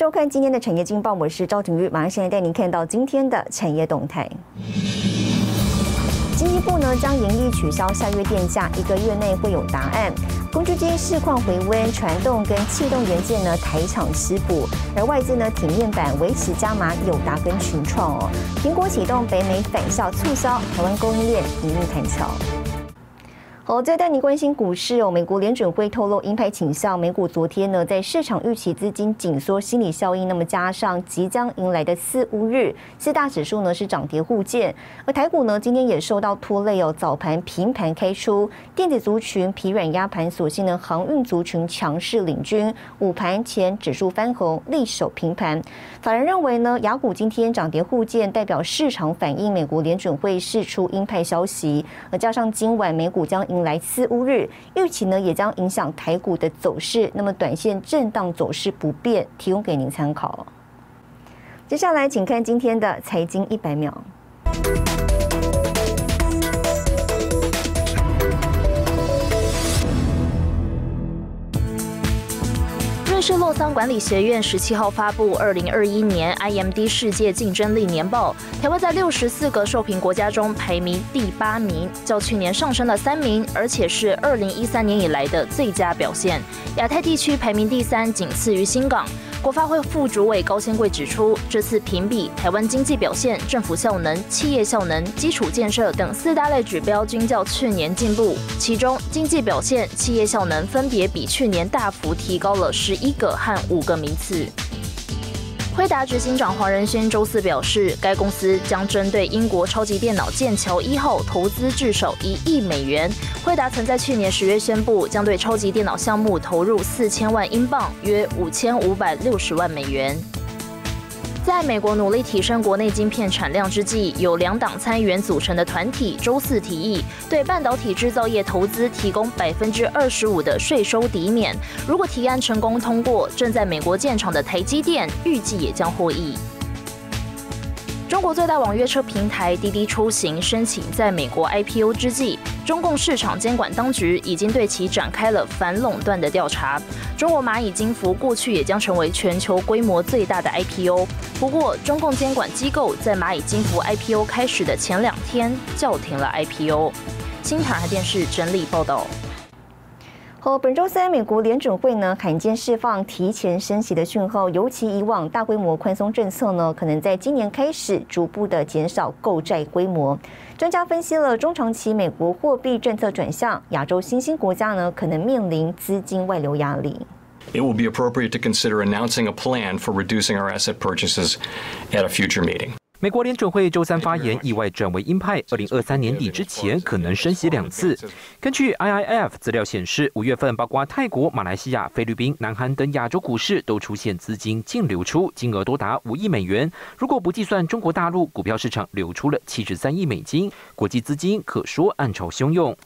收看今天的产业经报，我是赵廷玉，马上现在带您看到今天的产业动态。经济部呢将严厉取消下月电价，一个月内会有答案。工具机市况回温，传动跟气动元件呢台厂失补，而外资呢体面板维持加码友达跟群创哦。苹果启动北美返校促销，台湾供应链一路弹桥。好，再带你关心股市哦。美国联准会透露鹰派倾向，美股昨天呢在市场预期资金紧缩心理效应，那么加上即将迎来的四五日，四大指数呢是涨跌互见。而台股呢今天也受到拖累哦，早盘平盘开出，电子族群疲软压盘，所幸呢航运族群强势领军，午盘前指数翻红，力守平盘。法人认为呢，雅股今天涨跌互见，代表市场反映美国联准会释出鹰派消息，而加上今晚美股将迎。来四乌日预期呢，也将影响台股的走势。那么短线震荡走势不变，提供给您参考。接下来，请看今天的财经一百秒。是洛桑管理学院十七号发布二零二一年 IMD 世界竞争力年报，台湾在六十四个受评国家中排名第八名，较去年上升了三名，而且是二零一三年以来的最佳表现。亚太地区排名第三，仅次于新港。国发会副主委高先贵指出，这次评比台湾经济表现、政府效能、企业效能、基础建设等四大类指标均较去年进步，其中经济表现、企业效能分别比去年大幅提高了十一个和五个名次。辉达执行长黄仁勋周四表示，该公司将针对英国超级电脑剑桥一号投资至少一亿美元。辉达曾在去年十月宣布，将对超级电脑项目投入四千万英镑，约五千五百六十万美元。在美国努力提升国内晶片产量之际，有两党参议员组成的团体周四提议，对半导体制造业投资提供百分之二十五的税收抵免。如果提案成功通过，正在美国建厂的台积电预计也将获益。中国最大网约车平台滴滴出行申请在美国 IPO 之际，中共市场监管当局已经对其展开了反垄断的调查。中国蚂蚁金服过去也将成为全球规模最大的 IPO，不过中共监管机构在蚂蚁金服 IPO 开始的前两天叫停了 IPO。新台电视整理报道。和本周三，美国联准会呢罕见释放提前升息的讯号，尤其以往大规模宽松政策呢，可能在今年开始逐步的减少购债规模。专家分析了中长期美国货币政策转向，亚洲新兴国家呢可能面临资金外流压力。It will be appropriate to consider announcing a plan for reducing our asset purchases at a future meeting. 美国联准会周三发言，意外转为鹰派。二零二三年底之前可能升息两次。根据 IIF 资料显示，五月份包括泰国、马来西亚、菲律宾、南韩等亚洲股市都出现资金净流出，金额多达五亿美元。如果不计算中国大陆，股票市场流出了七十三亿美金，国际资金可说暗潮汹涌。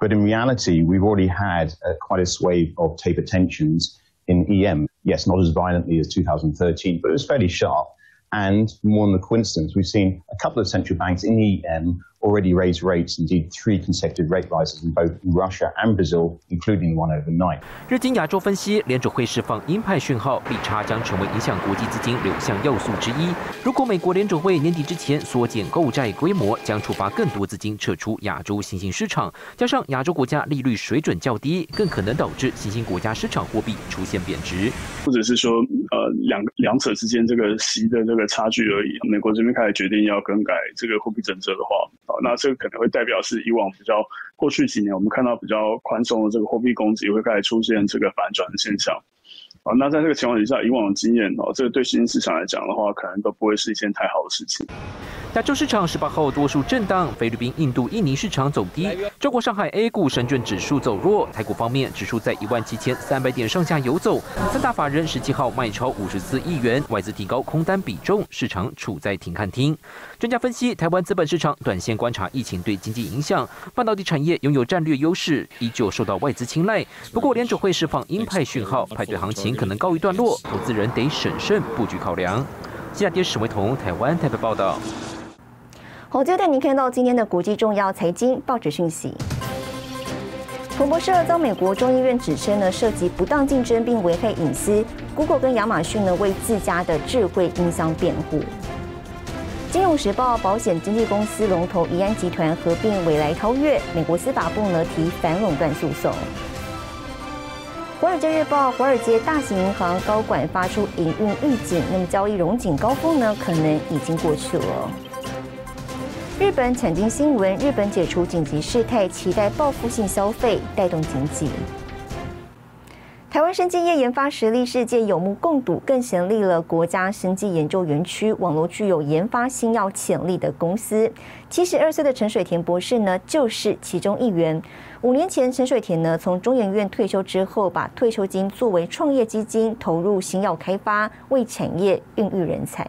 But in reality, we've already had quite a sway of taper tensions in EM. Yes, not as violently as 2013, but it was fairly sharp. And more than the coincidence, we've seen a couple of central banks in the EM already raised rates, indeed three consecutive rate rises in both Russia and Brazil, including one overnight. 日经亚洲分析，联储会释放鹰派讯号，利差将成为影响国际资金流向要素之一。如果美国联储会年底之前缩减购债规模，将触发更多资金撤出亚洲新兴市场，加上亚洲国家利率水准较低，更可能导致新兴国家市场货币出现贬值，或者是说，呃，两两者之间这个息的这个差距而已。美国这边开始决定要更改这个货币政策的话。那这个可能会代表是以往比较过去几年我们看到比较宽松的这个货币供给会开始出现这个反转的现象。好，那在这个情况底下，以往的经验哦，这个对新兴市场来讲的话，可能都不会是一件太好的事情。亚洲市场十八号多数震荡，菲律宾、印度、印尼市场走低。中国上海 A 股深圳指数走弱。台股方面，指数在一万七千三百点上下游走。三大法人十七号卖超五十四亿元，外资提高空单比重，市场处在停看听。专家分析，台湾资本市场短线观察疫情对经济影响，半导体产业拥有战略优势，依旧受到外资青睐。不过，联储会释放鹰派讯号，派对行情可能告一段落，投资人得审慎布局考量。新加坡史维彤台湾台北报道。好，接着带您看到今天的国际重要财经报纸讯息。彭博社遭美国众议院指称呢涉及不当竞争并危害隐私，Google 跟亚马逊呢为自家的智慧音箱辩护。金融时报保险经纪公司龙头宜安集团合并未来超越，美国司法部呢提反垄断诉讼。华尔街日报华尔街大型银行高管发出营运预警，那么交易融景高峰呢可能已经过去了。日本产经新闻：日本解除紧急事态，期待报复性消费带动经济。台湾生技业研发实力世界有目共睹，更成立了国家生技研究园区，网络具有研发新药潜力的公司。七十二岁的陈水田博士呢，就是其中一员。五年前，陈水田呢从中研院退休之后，把退休金作为创业基金，投入新药开发，为产业孕育人才。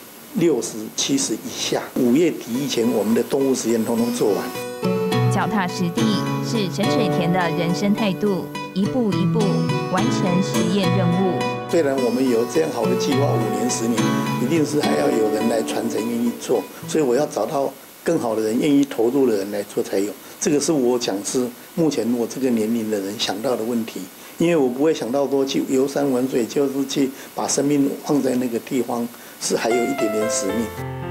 六十七十以下，五月底以前，我们的动物实验通通做完。脚踏实地是陈水田的人生态度，一步一步完成实验任务。虽然我们有这样好的计划，五年、十年，一定是还要有人来传承，愿意做。所以我要找到更好的人，愿意投入的人来做才有。这个是我讲是目前我这个年龄的人想到的问题，因为我不会想到说去游山玩水，就是去把生命放在那个地方。是还有一点点使命，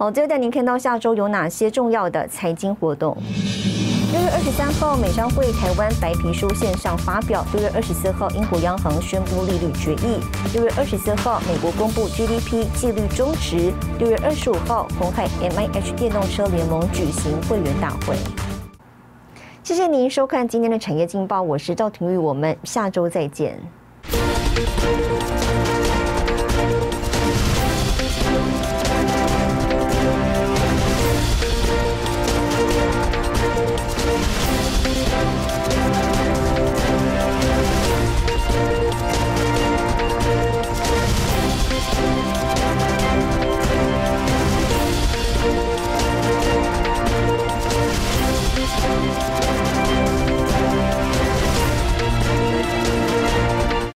好，接着带您看到下周有哪些重要的财经活动。六月二十三号，美商会台湾白皮书线上发表；六月二十四号，英国央行宣布利率决议；六月二十四号，美国公布 GDP 季率中值；六月二十五号，红海 MIH 电动车联盟举行会员大会。谢谢您收看今天的产业劲报，我是赵廷玉，我们下周再见。